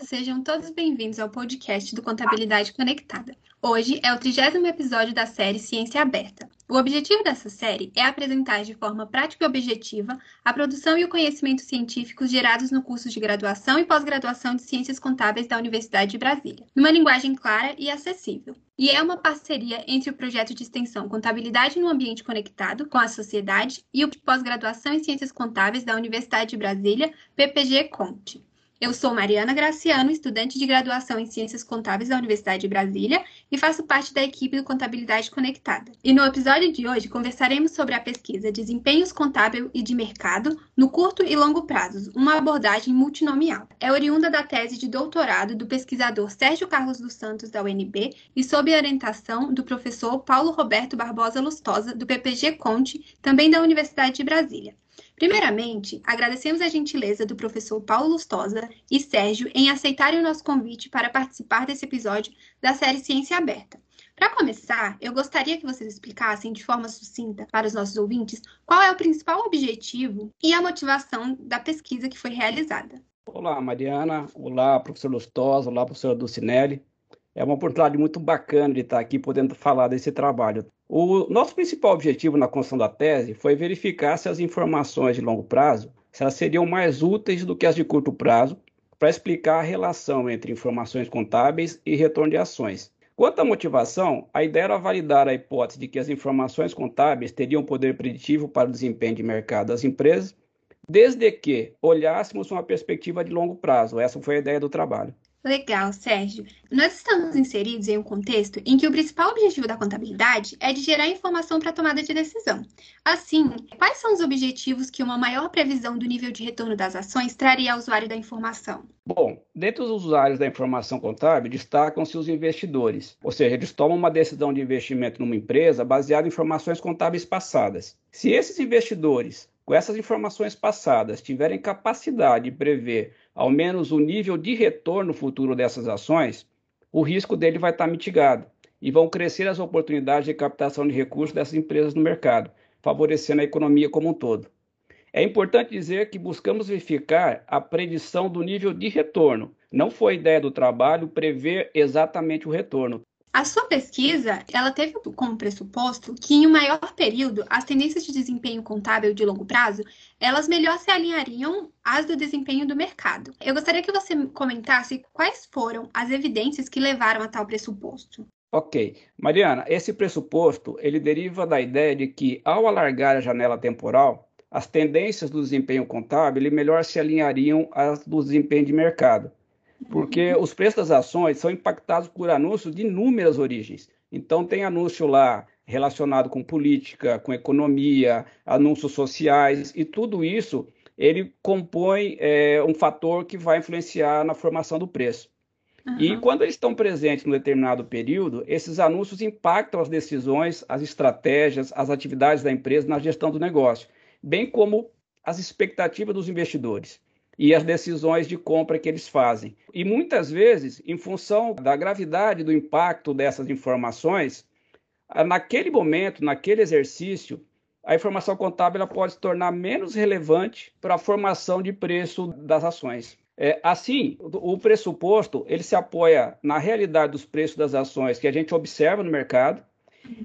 Sejam todos bem-vindos ao podcast do Contabilidade Conectada. Hoje é o trigésimo episódio da série Ciência Aberta. O objetivo dessa série é apresentar de forma prática e objetiva a produção e o conhecimento científicos gerados no curso de graduação e pós-graduação de Ciências Contábeis da Universidade de Brasília, numa linguagem clara e acessível. E é uma parceria entre o projeto de extensão Contabilidade no Ambiente Conectado com a sociedade e o pós-graduação em Ciências Contábeis da Universidade de Brasília, PPG Conte. Eu sou Mariana Graciano, estudante de graduação em Ciências Contábeis da Universidade de Brasília e faço parte da equipe do Contabilidade Conectada. E no episódio de hoje conversaremos sobre a pesquisa Desempenhos Contábil e de Mercado no curto e longo prazos, uma abordagem multinomial. É oriunda da tese de doutorado do pesquisador Sérgio Carlos dos Santos da UNB e sob orientação do professor Paulo Roberto Barbosa Lustosa do PPG Conte, também da Universidade de Brasília. Primeiramente, agradecemos a gentileza do professor Paulo Lustosa e Sérgio em aceitarem o nosso convite para participar desse episódio da série Ciência Aberta. Para começar, eu gostaria que vocês explicassem de forma sucinta para os nossos ouvintes qual é o principal objetivo e a motivação da pesquisa que foi realizada. Olá, Mariana. Olá, professor Lustosa. Olá, professora Dulcinelli. É uma oportunidade muito bacana de estar aqui podendo falar desse trabalho. O nosso principal objetivo na construção da tese foi verificar se as informações de longo prazo se elas seriam mais úteis do que as de curto prazo para explicar a relação entre informações contábeis e retorno de ações. Quanto à motivação, a ideia era validar a hipótese de que as informações contábeis teriam poder preditivo para o desempenho de mercado das empresas, desde que olhássemos uma perspectiva de longo prazo. Essa foi a ideia do trabalho. Legal, Sérgio. Nós estamos inseridos em um contexto em que o principal objetivo da contabilidade é de gerar informação para tomada de decisão. Assim, quais são os objetivos que uma maior previsão do nível de retorno das ações traria ao usuário da informação? Bom, dentre os usuários da informação contábil, destacam-se os investidores, ou seja, eles tomam uma decisão de investimento numa empresa baseada em informações contábeis passadas. Se esses investidores, com essas informações passadas, tiverem capacidade de prever ao menos o nível de retorno futuro dessas ações, o risco dele vai estar mitigado e vão crescer as oportunidades de captação de recursos dessas empresas no mercado, favorecendo a economia como um todo. É importante dizer que buscamos verificar a predição do nível de retorno. Não foi ideia do trabalho prever exatamente o retorno. A sua pesquisa, ela teve como pressuposto que em um maior período, as tendências de desempenho contábil de longo prazo, elas melhor se alinhariam às do desempenho do mercado. Eu gostaria que você comentasse quais foram as evidências que levaram a tal pressuposto. Ok. Mariana, esse pressuposto, ele deriva da ideia de que, ao alargar a janela temporal, as tendências do desempenho contábil melhor se alinhariam às do desempenho de mercado porque os preços das ações são impactados por anúncios de inúmeras origens. Então, tem anúncio lá relacionado com política, com economia, anúncios sociais, e tudo isso ele compõe é, um fator que vai influenciar na formação do preço. Uhum. E quando eles estão presentes num determinado período, esses anúncios impactam as decisões, as estratégias, as atividades da empresa na gestão do negócio, bem como as expectativas dos investidores e as decisões de compra que eles fazem. E muitas vezes, em função da gravidade do impacto dessas informações, naquele momento, naquele exercício, a informação contábil pode se tornar menos relevante para a formação de preço das ações. É, assim, o pressuposto ele se apoia na realidade dos preços das ações que a gente observa no mercado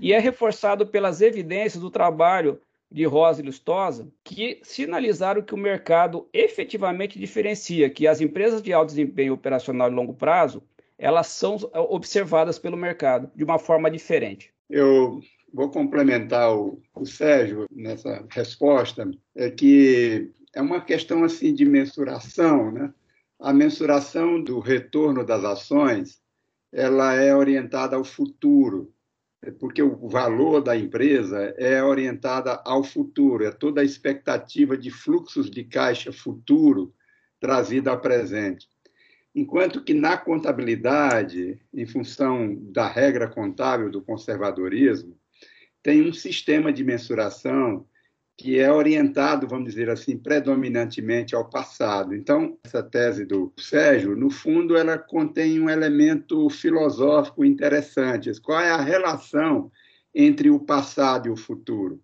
e é reforçado pelas evidências do trabalho de Rosa e Lustosa, que sinalizaram que o mercado efetivamente diferencia, que as empresas de alto desempenho operacional e longo prazo, elas são observadas pelo mercado de uma forma diferente. Eu vou complementar o, o Sérgio nessa resposta, é que é uma questão assim de mensuração, né? A mensuração do retorno das ações, ela é orientada ao futuro, porque o valor da empresa é orientada ao futuro, é toda a expectativa de fluxos de caixa futuro trazida ao presente. Enquanto que na contabilidade, em função da regra contábil do conservadorismo, tem um sistema de mensuração que é orientado, vamos dizer assim, predominantemente ao passado. Então, essa tese do Sérgio, no fundo, ela contém um elemento filosófico interessante. Qual é a relação entre o passado e o futuro?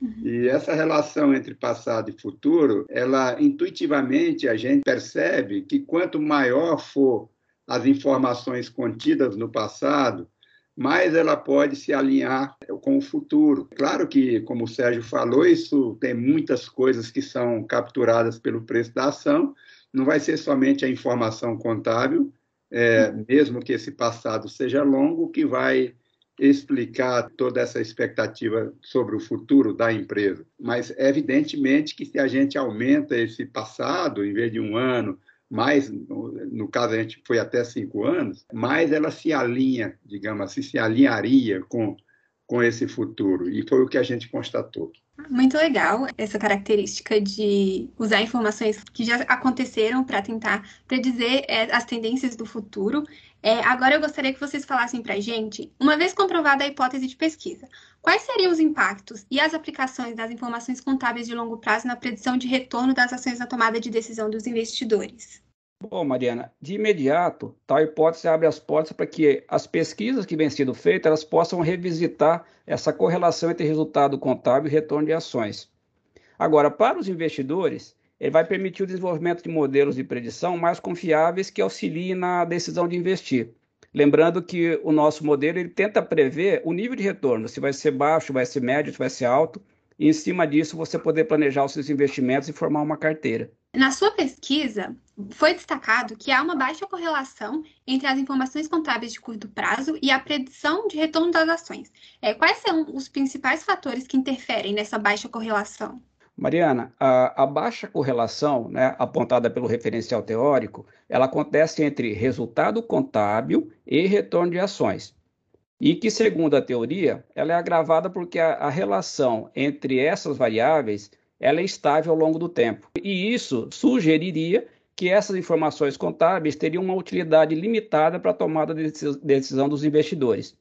Uhum. E essa relação entre passado e futuro, ela intuitivamente a gente percebe que quanto maior for as informações contidas no passado, mais ela pode se alinhar com o futuro. Claro que, como o Sérgio falou, isso tem muitas coisas que são capturadas pelo preço da ação, não vai ser somente a informação contábil, é, mesmo que esse passado seja longo, que vai explicar toda essa expectativa sobre o futuro da empresa. Mas, evidentemente, que se a gente aumenta esse passado, em vez de um ano, mais, no caso a gente foi até cinco anos, mais ela se alinha, digamos assim, se alinharia com, com esse futuro. E foi o que a gente constatou. Muito legal essa característica de usar informações que já aconteceram para tentar predizer é, as tendências do futuro. É, agora eu gostaria que vocês falassem para a gente, uma vez comprovada a hipótese de pesquisa, quais seriam os impactos e as aplicações das informações contábeis de longo prazo na predição de retorno das ações na tomada de decisão dos investidores? Bom, Mariana, de imediato, tal hipótese abre as portas para que as pesquisas que vêm sendo feitas elas possam revisitar essa correlação entre resultado contábil e retorno de ações. Agora, para os investidores, ele vai permitir o desenvolvimento de modelos de predição mais confiáveis que auxiliem na decisão de investir. Lembrando que o nosso modelo ele tenta prever o nível de retorno, se vai ser baixo, vai ser médio, se vai ser alto, e em cima disso você poder planejar os seus investimentos e formar uma carteira. Na sua pesquisa, foi destacado que há uma baixa correlação entre as informações contábeis de curto prazo e a predição de retorno das ações. É, quais são os principais fatores que interferem nessa baixa correlação? Mariana, a, a, baixa correlação, né, apontada pelo referencial teórico, ela acontece entre resultado contábil e retorno de ações. E que, segundo a teoria, ela é agravada porque a, a relação entre essas variáveis ela é estável ao longo do tempo. E isso sugeriria que essas informações contábeis teriam uma utilidade limitada para a tomada de decisão dos investidores.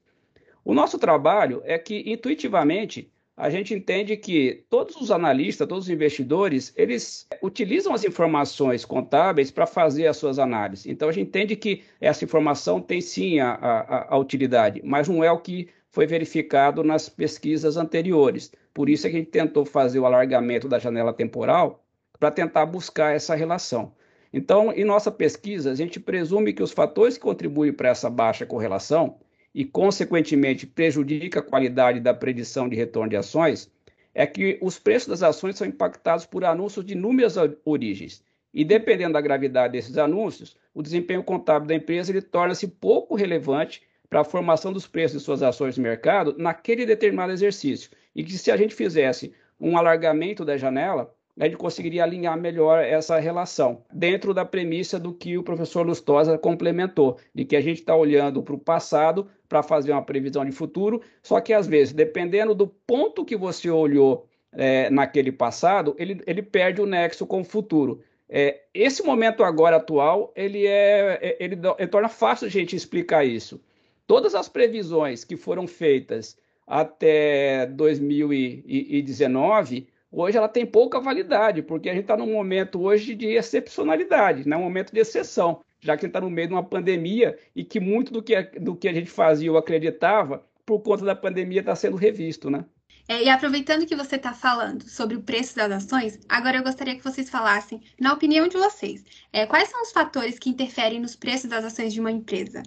O nosso trabalho é que, intuitivamente, a gente entende que todos os analistas, todos os investidores, eles utilizam as informações contábeis para fazer as suas análises. Então, a gente entende que essa informação tem sim a, a, a utilidade, mas não é o que foi verificado nas pesquisas anteriores. Por isso é que a gente tentou fazer o alargamento da janela temporal para tentar buscar essa relação. Então, em nossa pesquisa, a gente presume que os fatores que contribuem para essa baixa correlação e, consequentemente, prejudica a qualidade da predição de retorno de ações é que os preços das ações são impactados por anúncios de inúmeras origens. E dependendo da gravidade desses anúncios, o desempenho contábil da empresa ele torna-se pouco relevante para a formação dos preços de suas ações no mercado naquele determinado exercício. E que se a gente fizesse um alargamento da janela, a gente conseguiria alinhar melhor essa relação, dentro da premissa do que o professor Lustosa complementou, de que a gente está olhando para o passado para fazer uma previsão de futuro, só que às vezes, dependendo do ponto que você olhou é, naquele passado, ele, ele perde o nexo com o futuro. É, esse momento agora atual, ele, é, é ele, ele torna fácil a gente explicar isso. Todas as previsões que foram feitas até 2019, hoje ela tem pouca validade, porque a gente está num momento hoje de excepcionalidade, né? um momento de exceção, já que a gente está no meio de uma pandemia e que muito do que, do que a gente fazia ou acreditava, por conta da pandemia, está sendo revisto. Né? É, e aproveitando que você está falando sobre o preço das ações, agora eu gostaria que vocês falassem, na opinião de vocês, é, quais são os fatores que interferem nos preços das ações de uma empresa?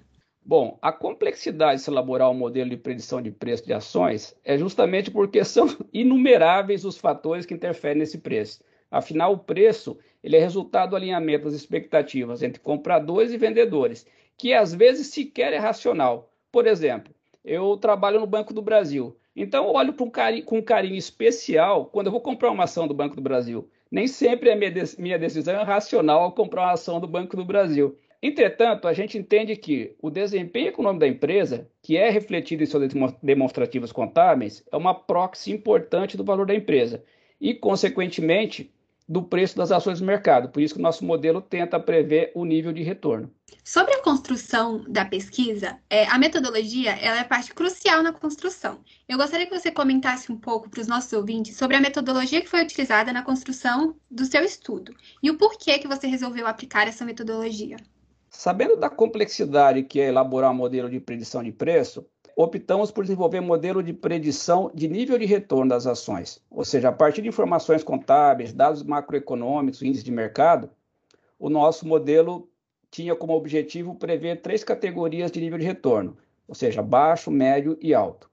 Bom, a complexidade de se elaborar um modelo de predição de preço de ações é justamente porque são inumeráveis os fatores que interferem nesse preço. Afinal, o preço ele é resultado do alinhamento das expectativas entre compradores e vendedores, que às vezes sequer é racional. Por exemplo, eu trabalho no Banco do Brasil, então eu olho um carinho, com um carinho especial quando eu vou comprar uma ação do Banco do Brasil. Nem sempre a minha decisão é racional ao comprar uma ação do Banco do Brasil. Entretanto, a gente entende que o desempenho econômico da empresa, que é refletido em suas demonstrativas contábeis, é uma proxy importante do valor da empresa e, consequentemente, do preço das ações do mercado. Por isso que o nosso modelo tenta prever o nível de retorno. Sobre a construção da pesquisa, é, a metodologia é parte crucial na construção. Eu gostaria que você comentasse um pouco para os nossos ouvintes sobre a metodologia que foi utilizada na construção do seu estudo e o porquê que você resolveu aplicar essa metodologia. Sabendo da complexidade que é elaborar um modelo de predição de preço, optamos por desenvolver um modelo de predição de nível de retorno das ações, ou seja, a partir de informações contábeis, dados macroeconômicos, índices de mercado, o nosso modelo tinha como objetivo prever três categorias de nível de retorno, ou seja, baixo, médio e alto.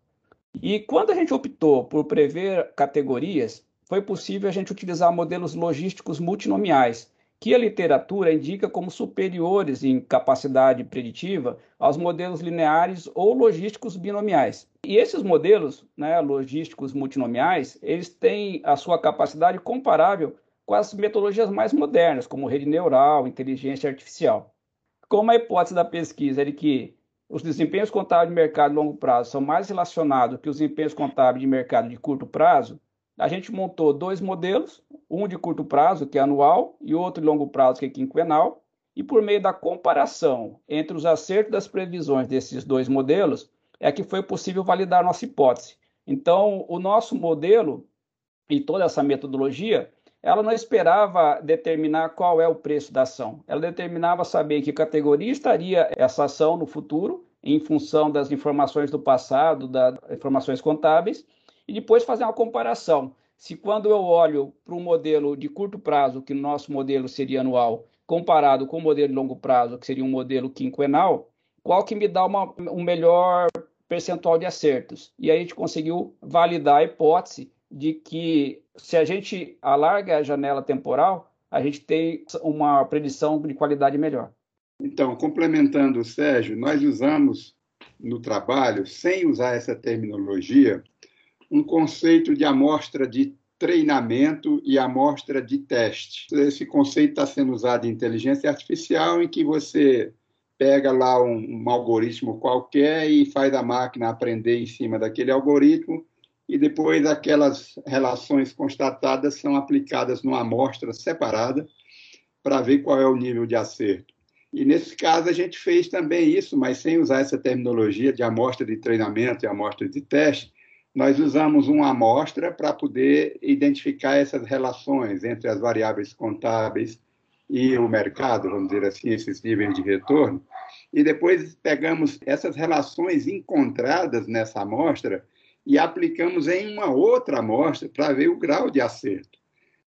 E quando a gente optou por prever categorias, foi possível a gente utilizar modelos logísticos multinomiais, que a literatura indica como superiores em capacidade preditiva aos modelos lineares ou logísticos binomiais. E esses modelos, né, logísticos multinomiais, eles têm a sua capacidade comparável com as metodologias mais modernas, como rede neural, inteligência artificial. Como a hipótese da pesquisa é de que os desempenhos contábeis de mercado de longo prazo são mais relacionados que os desempenhos contábeis de mercado de curto prazo, a gente montou dois modelos, um de curto prazo, que é anual, e outro de longo prazo, que é quinquenal, e por meio da comparação entre os acertos das previsões desses dois modelos, é que foi possível validar nossa hipótese. Então, o nosso modelo e toda essa metodologia, ela não esperava determinar qual é o preço da ação. Ela determinava saber que categoria estaria essa ação no futuro, em função das informações do passado, das informações contábeis, e depois fazer uma comparação. Se quando eu olho para um modelo de curto prazo, que no nosso modelo seria anual, comparado com o modelo de longo prazo, que seria um modelo quinquenal, qual que me dá uma, um melhor percentual de acertos? E aí a gente conseguiu validar a hipótese de que se a gente alarga a janela temporal, a gente tem uma predição de qualidade melhor. Então, complementando o Sérgio, nós usamos no trabalho, sem usar essa terminologia, um conceito de amostra de treinamento e amostra de teste. Esse conceito está sendo usado em inteligência artificial, em que você pega lá um, um, algoritmo qualquer e faz a máquina aprender em cima daquele algoritmo, e depois aquelas relações constatadas são aplicadas numa amostra separada para ver qual é o nível de acerto. E nesse caso a gente fez também isso, mas sem usar essa terminologia de amostra de treinamento e amostra de teste, nós usamos uma amostra para poder identificar essas relações entre as variáveis contábeis e o mercado, vamos dizer assim, esses níveis de retorno. E depois pegamos essas relações encontradas nessa amostra e aplicamos em uma outra amostra para ver o grau de acerto.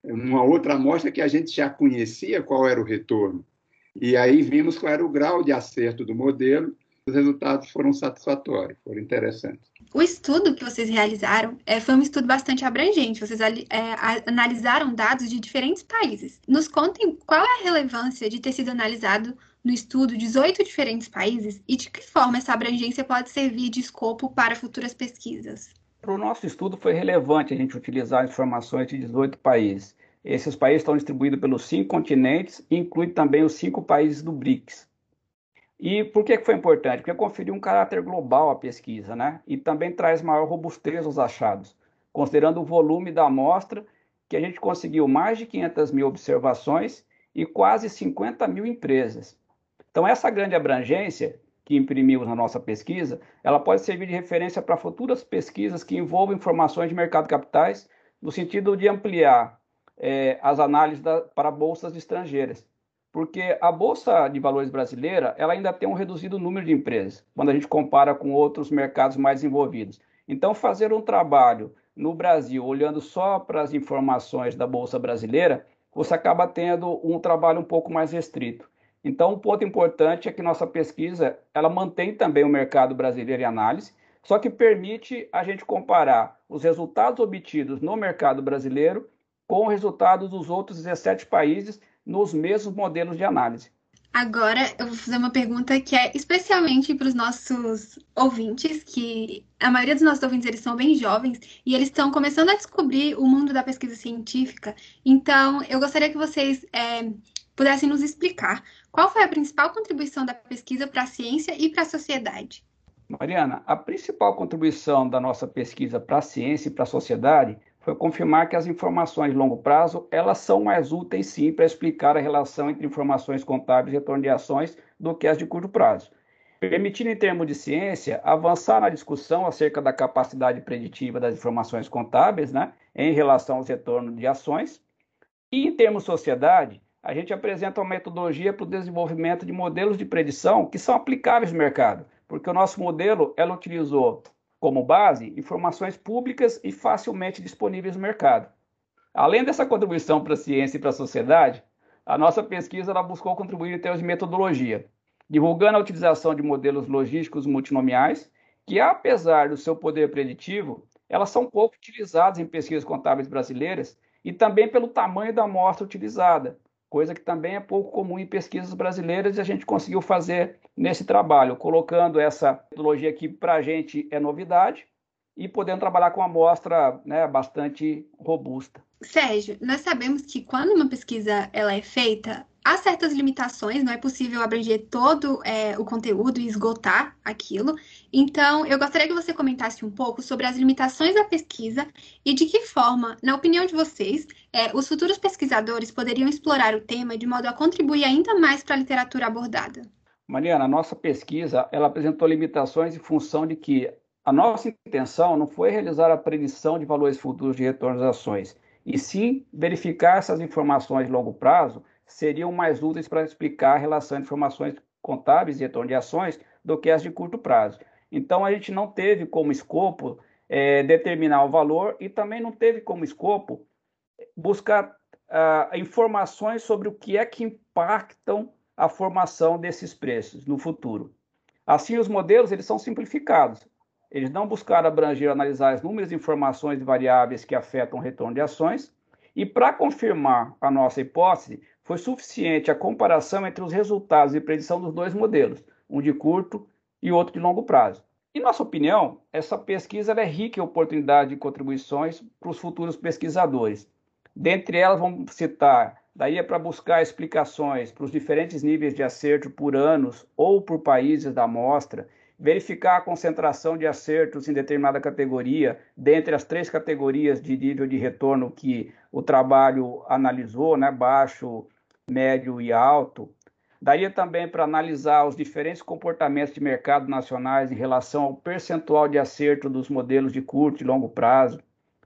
Uma outra amostra que a gente já conhecia qual era o retorno. E aí vimos qual era o grau de acerto do modelo os resultados foram satisfatórios, foram interessantes. O estudo que vocês realizaram é, foi um estudo bastante abrangente. Vocês é, analisaram dados de diferentes países. Nos contem qual é a relevância de ter sido analisado no estudo 18 diferentes países e de que forma essa abrangência pode servir de escopo para futuras pesquisas. Para o nosso estudo foi relevante a gente utilizar informações de 18 países. Esses países estão distribuídos pelos cinco continentes e inclui também os cinco países do BRICS. E por que foi importante? Porque conferiu um caráter global à pesquisa, né? E também traz maior robustez aos achados, considerando o volume da amostra, que a gente conseguiu mais de 500 mil observações e quase 50 mil empresas. Então, essa grande abrangência que imprimimos na nossa pesquisa, ela pode servir de referência para futuras pesquisas que envolvam informações de mercado de capitais, no sentido de ampliar é, as análises da, para bolsas estrangeiras porque a bolsa de valores brasileira ela ainda tem um reduzido número de empresas quando a gente compara com outros mercados mais envolvidos. Então, fazer um trabalho no Brasil olhando só para as informações da bolsa brasileira, você acaba tendo um trabalho um pouco mais restrito. Então, um ponto importante é que nossa pesquisa ela mantém também o mercado brasileiro em análise, só que permite a gente comparar os resultados obtidos no mercado brasileiro com os resultados dos outros 17 países nos mesmos modelos de análise. Agora eu vou fazer uma pergunta que é especialmente para os nossos ouvintes, que a maioria dos nossos ouvintes eles são bem jovens e eles estão começando a descobrir o mundo da pesquisa científica. Então, eu gostaria que vocês é, pudessem nos explicar qual foi a principal contribuição da pesquisa para a ciência e para a sociedade. Mariana, a principal contribuição da nossa pesquisa para a ciência e para a sociedade foi confirmar que as informações de longo prazo elas são mais úteis sim para explicar a relação entre informações contábeis e retorno de ações do que as de curto prazo, permitindo em termos de ciência avançar na discussão acerca da capacidade preditiva das informações contábeis, né, em relação aos retornos de ações. E em termos de sociedade, a gente apresenta uma metodologia para o desenvolvimento de modelos de predição que são aplicáveis no mercado, porque o nosso modelo ela utilizou como base informações públicas e facilmente disponíveis no mercado. Além dessa contribuição para a ciência e para a sociedade, a nossa pesquisa ela buscou contribuir em termos de metodologia, divulgando a utilização de modelos logísticos multinomiais, que apesar do seu poder preditivo, elas são pouco utilizadas em pesquisas contábeis brasileiras e também pelo tamanho da amostra utilizada, coisa que também é pouco comum em pesquisas brasileiras e a gente conseguiu fazer nesse trabalho, colocando essa metodologia que para a gente é novidade e podendo trabalhar com uma amostra né, bastante robusta. Sérgio, nós sabemos que quando uma pesquisa ela é feita, há certas limitações, não é possível abranger todo é, o conteúdo e esgotar aquilo. Então, eu gostaria que você comentasse um pouco sobre as limitações da pesquisa e de que forma, na opinião de vocês, é, os futuros pesquisadores poderiam explorar o tema de modo a contribuir ainda mais para a literatura abordada. Mariana, a nossa pesquisa ela apresentou limitações em função de que a nossa intenção não foi realizar a predição de valores futuros de retorno das ações, e sim verificar essas informações de longo prazo seriam mais úteis para explicar a relação de informações contábeis e retorno de ações do que as de curto prazo. Então, a gente não teve como escopo é, determinar o valor e também não teve como escopo buscar uh, informações sobre o que é que impactam a formação desses preços no futuro. Assim, os modelos eles são simplificados. Eles não buscaram abranger, analisar as números informações e variáveis que afetam o retorno de ações, e para confirmar a nossa hipótese, foi suficiente a comparação entre os resultados de predição dos dois modelos, um de curto e outro de longo prazo. Em nossa opinião, essa pesquisa é rica em oportunidade de contribuições para os futuros pesquisadores. Dentre elas, vamos citar, daí é para buscar explicações para os diferentes níveis de acerto por anos ou por países da amostra, verificar a concentração de acertos em determinada categoria, dentre as três categorias de nível de retorno que o trabalho analisou, né, baixo, médio e alto. Daria também para analisar os diferentes comportamentos de mercado nacionais em relação ao percentual de acerto dos modelos de curto e longo prazo,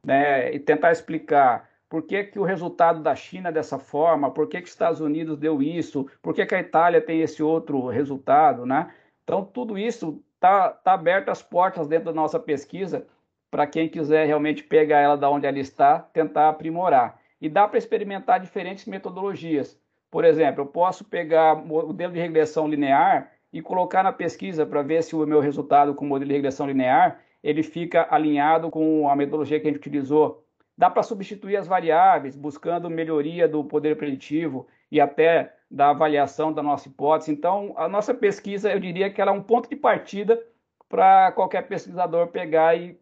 né, e tentar explicar por que, que o resultado da China é dessa forma, por que, que os Estados Unidos deu isso, por que, que a Itália tem esse outro resultado, né? Então, tudo isso está tá aberto as portas dentro da nossa pesquisa para quem quiser realmente pegar ela da onde ela está, tentar aprimorar. E dá para experimentar diferentes metodologias. Por exemplo, eu posso pegar o modelo de regressão linear e colocar na pesquisa para ver se o meu resultado com o modelo de regressão linear ele fica alinhado com a metodologia que a gente utilizou. Dá para substituir as variáveis, buscando melhoria do poder preditivo e até da avaliação da nossa hipótese. Então, a nossa pesquisa, eu diria que ela é um ponto de partida para qualquer pesquisador pegar e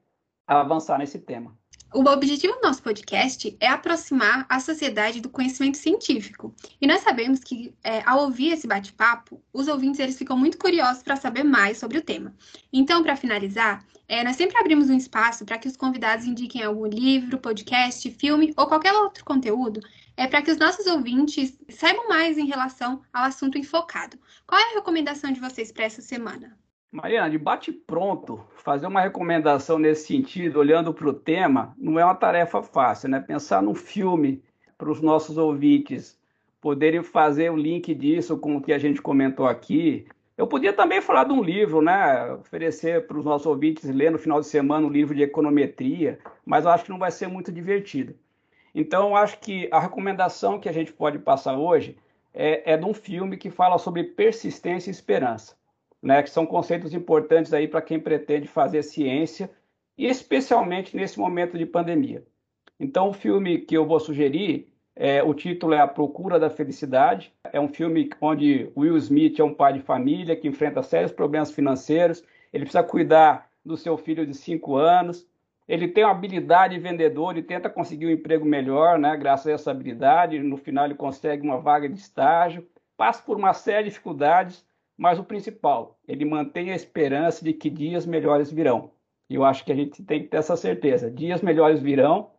avançar nesse tema. O objetivo do nosso podcast é aproximar a sociedade do conhecimento científico. E nós sabemos que, é, ao ouvir esse bate-papo, os ouvintes eles ficam muito curiosos para saber mais sobre o tema. Então, para finalizar, é, nós sempre abrimos um espaço para que os convidados indiquem algum livro, podcast, filme ou qualquer outro conteúdo é para que os nossos ouvintes saibam mais em relação ao assunto enfocado. Qual é a recomendação de vocês para essa semana? Mariana, de bate pronto, fazer uma recomendação nesse sentido, olhando para o tema, não é uma tarefa fácil, né? Pensar num filme para os nossos ouvintes poderem fazer o link disso com o que a gente comentou aqui. Eu podia também falar de um livro, né? Oferecer para os nossos ouvintes ler no final de semana um livro de econometria, mas eu acho que não vai ser muito divertido. Então, acho que a recomendação que a gente pode passar hoje é, é de um filme que fala sobre persistência e esperança, né? que são conceitos importantes aí para quem pretende fazer ciência, e especialmente nesse momento de pandemia. Então, o filme que eu vou sugerir, é, o título é A Procura da Felicidade. É um filme onde Will Smith é um pai de família que enfrenta sérios problemas financeiros. Ele precisa cuidar do seu filho de cinco anos ele tem uma habilidade vendedor e tenta conseguir um emprego melhor, né? Graças a essa habilidade, no final ele consegue uma vaga de estágio, passa por uma série de dificuldades, mas o principal, ele mantém a esperança de que dias melhores virão. Eu acho que a gente tem que ter essa certeza, dias melhores virão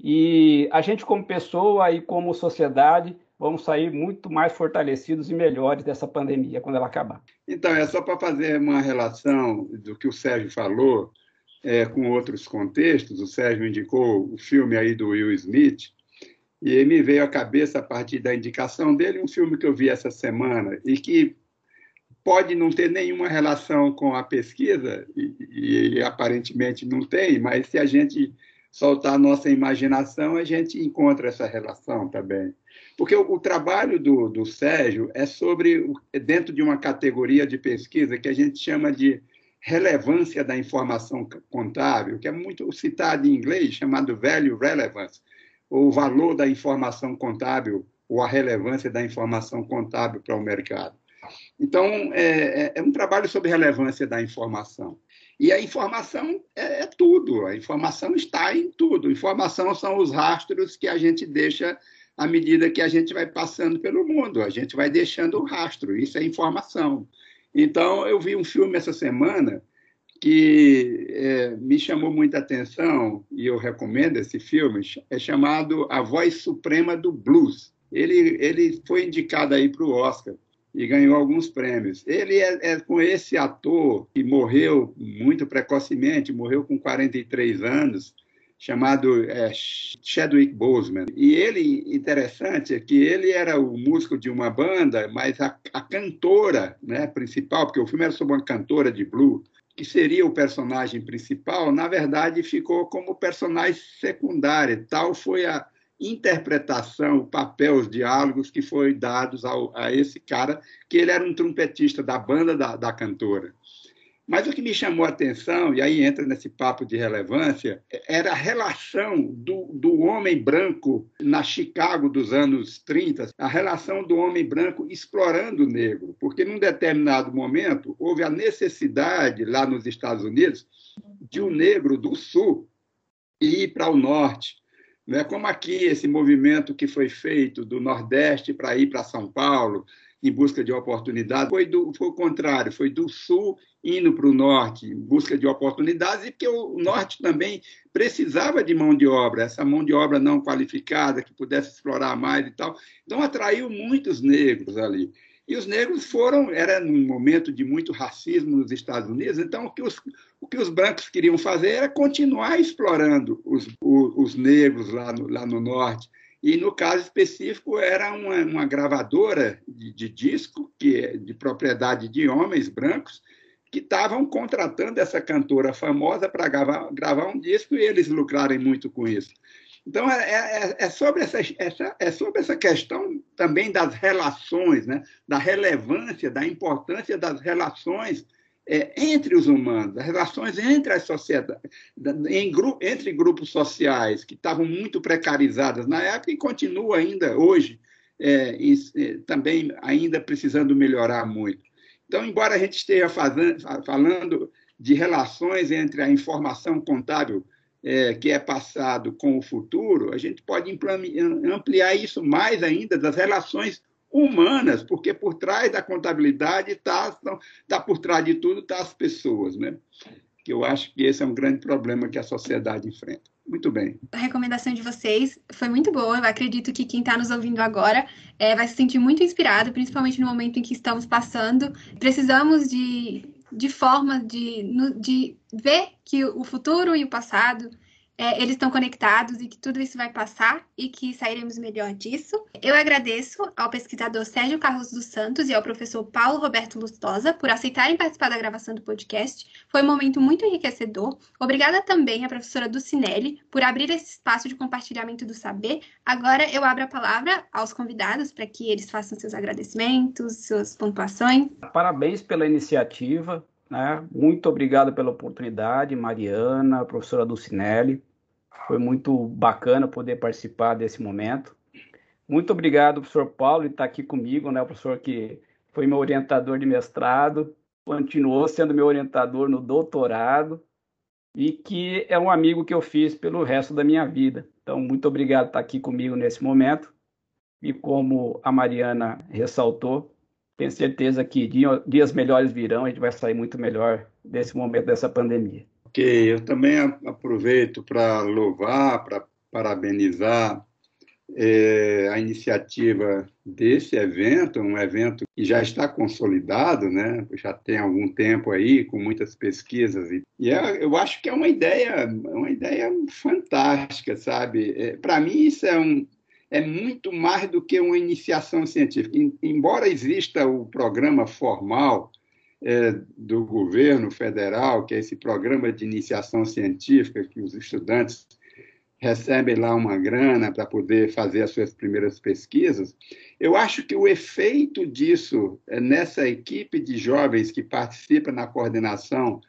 e a gente como pessoa e como sociedade vamos sair muito mais fortalecidos e melhores dessa pandemia quando ela acabar. Então, é só para fazer uma relação do que o Sérgio falou, é, com outros contextos. O Sérgio indicou o filme aí do Will Smith, e me veio à cabeça, a partir da indicação dele, um filme que eu vi essa semana e que pode não ter nenhuma relação com a pesquisa, e, e, aparentemente não tem, mas se a gente soltar a nossa imaginação, a gente encontra essa relação também. Porque o, o trabalho do, do Sérgio é sobre, dentro de uma categoria de pesquisa que a gente chama de relevância da informação contábil, que é muito citado em inglês, chamado value relevance, ou valor da informação contábil, ou a relevância da informação contábil para o mercado. Então, é, é, é um trabalho sobre relevância da informação. E a informação é, é, tudo, a informação está em tudo. Informação são os rastros que a gente deixa à medida que a gente vai passando pelo mundo, a gente vai deixando o rastro, isso é informação. Então, eu vi um filme essa semana que é, me chamou muita atenção, e eu recomendo esse filme, é chamado A Voz Suprema do Blues. Ele, ele foi indicado aí para o Oscar e ganhou alguns prêmios. Ele é, é, com esse ator que morreu muito precocemente, morreu com 43 anos, chamado é, Chadwick Boseman. E ele, interessante, é que ele era o músico de uma banda, mas a, a cantora né, principal, porque o filme era sobre uma cantora de blues, que seria o personagem principal, na verdade ficou como personagem secundário. Tal foi a, interpretação, o papel, os diálogos que foi dados ao, a esse cara, que ele era um trompetista da banda da, da cantora. Mas o que me chamou a atenção, e aí entra nesse papo de relevância, era a relação do, do homem branco na Chicago dos anos 30, a relação do homem branco explorando o negro, porque num determinado momento houve a necessidade, lá nos Estados Unidos, de um negro do sul ir para o norte é Como aqui, esse movimento que foi feito do Nordeste para ir para São Paulo, em busca de oportunidades, foi, do, foi o contrário, foi do Sul indo para o Norte, em busca de oportunidades, e porque o Norte também precisava de mão de obra, essa mão de obra não qualificada, que pudesse explorar mais e tal. Então, atraiu muitos negros ali. E os negros foram, era num momento de muito racismo nos Estados Unidos, então o que os, o que os brancos queriam fazer era continuar explorando os, os, os negros lá no, lá no norte. E no caso específico era uma, uma gravadora de, de, disco, que é de propriedade de homens brancos, que estavam contratando essa cantora famosa para gravar, gravar um disco e eles lucrarem muito com isso. Então, é, é, é, sobre essa, essa, é sobre essa questão também das relações, né? da relevância, da importância das relações é, entre os humanos, das relações entre as sociedades, em, entre grupos sociais que estavam muito precarizadas na época e continua ainda hoje, é, e, é, também ainda precisando melhorar muito. Então, embora a gente esteja fazendo, falando de relações entre a informação contábil é, que é passado com o futuro, a gente pode ampliar isso mais ainda das relações humanas, porque por trás da contabilidade está tá por trás de tudo tá as pessoas, né? Que eu acho que esse é um grande problema que a sociedade enfrenta. Muito bem. A recomendação de vocês foi muito boa. Eu acredito que quem está nos ouvindo agora é, vai se sentir muito inspirado, principalmente no momento em que estamos passando. Precisamos de de forma de, de ver que o futuro e o passado é, eles estão conectados e que tudo isso vai passar e que sairemos melhor disso. Eu agradeço ao pesquisador Sérgio Carlos dos Santos e ao professor Paulo Roberto Lustosa por aceitarem participar da gravação do podcast. Foi um momento muito enriquecedor. Obrigada também à professora Ducinelli por abrir esse espaço de compartilhamento do saber. Agora eu abro a palavra aos convidados para que eles façam seus agradecimentos, suas pontuações. Parabéns pela iniciativa. Né? Muito obrigado pela oportunidade, Mariana, professora Ducinelli. Foi muito bacana poder participar desse momento. Muito obrigado, professor Paulo, de estar aqui comigo, né? O professor que foi meu orientador de mestrado, continuou sendo meu orientador no doutorado e que é um amigo que eu fiz pelo resto da minha vida. Então, muito obrigado por estar aqui comigo nesse momento. E como a Mariana ressaltou, tenho certeza que dias melhores virão, a gente vai sair muito melhor desse momento dessa pandemia. Eu também aproveito para louvar, para parabenizar é, a iniciativa desse evento, um evento que já está consolidado, né? já tem algum tempo aí, com muitas pesquisas. E, e é, eu acho que é uma ideia, uma ideia fantástica, sabe? É, para mim, isso é, um, é muito mais do que uma iniciação científica. embora exista o programa formal é, do governo federal, que é esse programa de iniciação científica que os estudantes recebem lá uma grana para poder fazer as suas primeiras pesquisas. Eu acho que o efeito disso é nessa equipe de jovens que participa na coordenação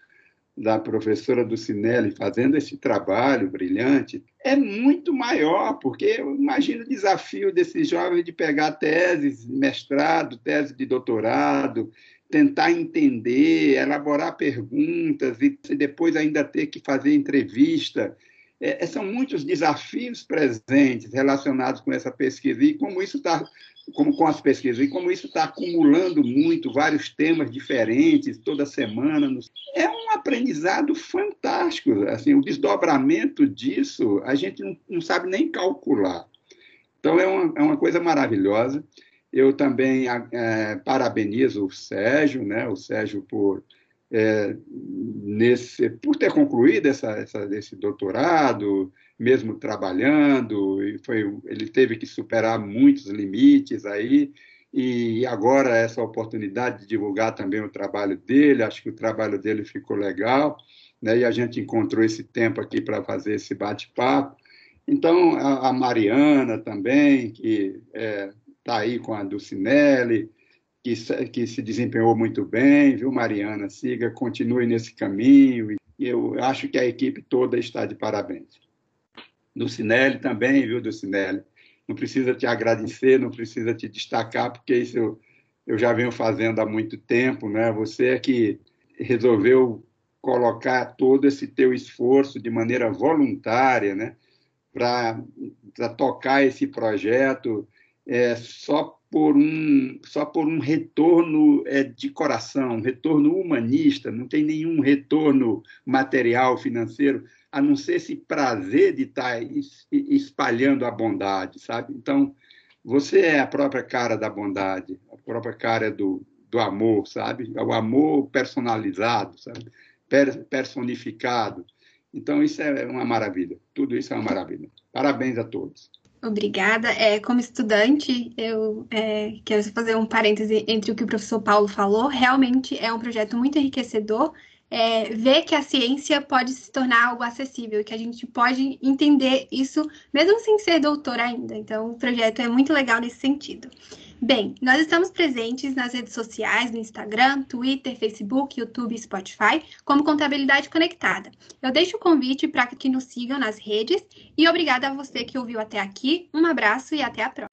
da professora Ducinelli fazendo esse trabalho brilhante é muito maior, porque eu imagino o desafio desses jovens de pegar teses, mestrado, tese de doutorado, tentar entender, elaborar perguntas e depois ainda ter que fazer entrevista. É, são muitos desafios presentes relacionados com essa pesquisa e como isso está como com as pesquisas, e como isso está acumulando muito, vários temas diferentes toda semana. É um aprendizado fantástico. Assim, o desdobramento disso, a gente não, não sabe nem calcular. Então, é uma, é uma coisa maravilhosa. Eu também é, parabenizo o Sérgio, né? o Sérgio por, é, nesse, por ter concluído essa, essa, esse doutorado, mesmo trabalhando, e foi, ele teve que superar muitos limites aí, e agora essa oportunidade de divulgar também o trabalho dele, acho que o trabalho dele ficou legal, né? e a gente encontrou esse tempo aqui para fazer esse bate-papo. Então, a, a, Mariana também, que está é, tá aí com a Dulcinelli, que, que se desempenhou muito bem, viu, Mariana? Siga, continue nesse caminho, e eu acho que a equipe toda está de parabéns. Ducinelli também, viu, Ducinelli? Não precisa te agradecer, não precisa te destacar, porque isso eu, eu já venho fazendo há muito tempo, né? Você é que resolveu colocar todo esse teu esforço de maneira voluntária, né? Para tocar esse projeto é, só por um só por um retorno é, de coração, um retorno humanista, não tem nenhum retorno material, financeiro, a não ser esse prazer de estar espalhando a bondade, sabe? Então, você é a própria cara da bondade, a própria cara do, do amor, sabe? É o amor personalizado, sabe? personificado. Então, isso é uma maravilha. Tudo isso é uma maravilha. Parabéns a todos. Obrigada. É, como estudante, eu é, quero fazer um parêntese entre o que o professor Paulo falou. Realmente é um projeto muito enriquecedor é, ver que a ciência pode se tornar algo acessível, que a gente pode entender isso mesmo sem ser doutor ainda. Então, o projeto é muito legal nesse sentido. Bem, nós estamos presentes nas redes sociais, no Instagram, Twitter, Facebook, YouTube e Spotify, como Contabilidade Conectada. Eu deixo o convite para que nos sigam nas redes e obrigada a você que ouviu até aqui. Um abraço e até a próxima.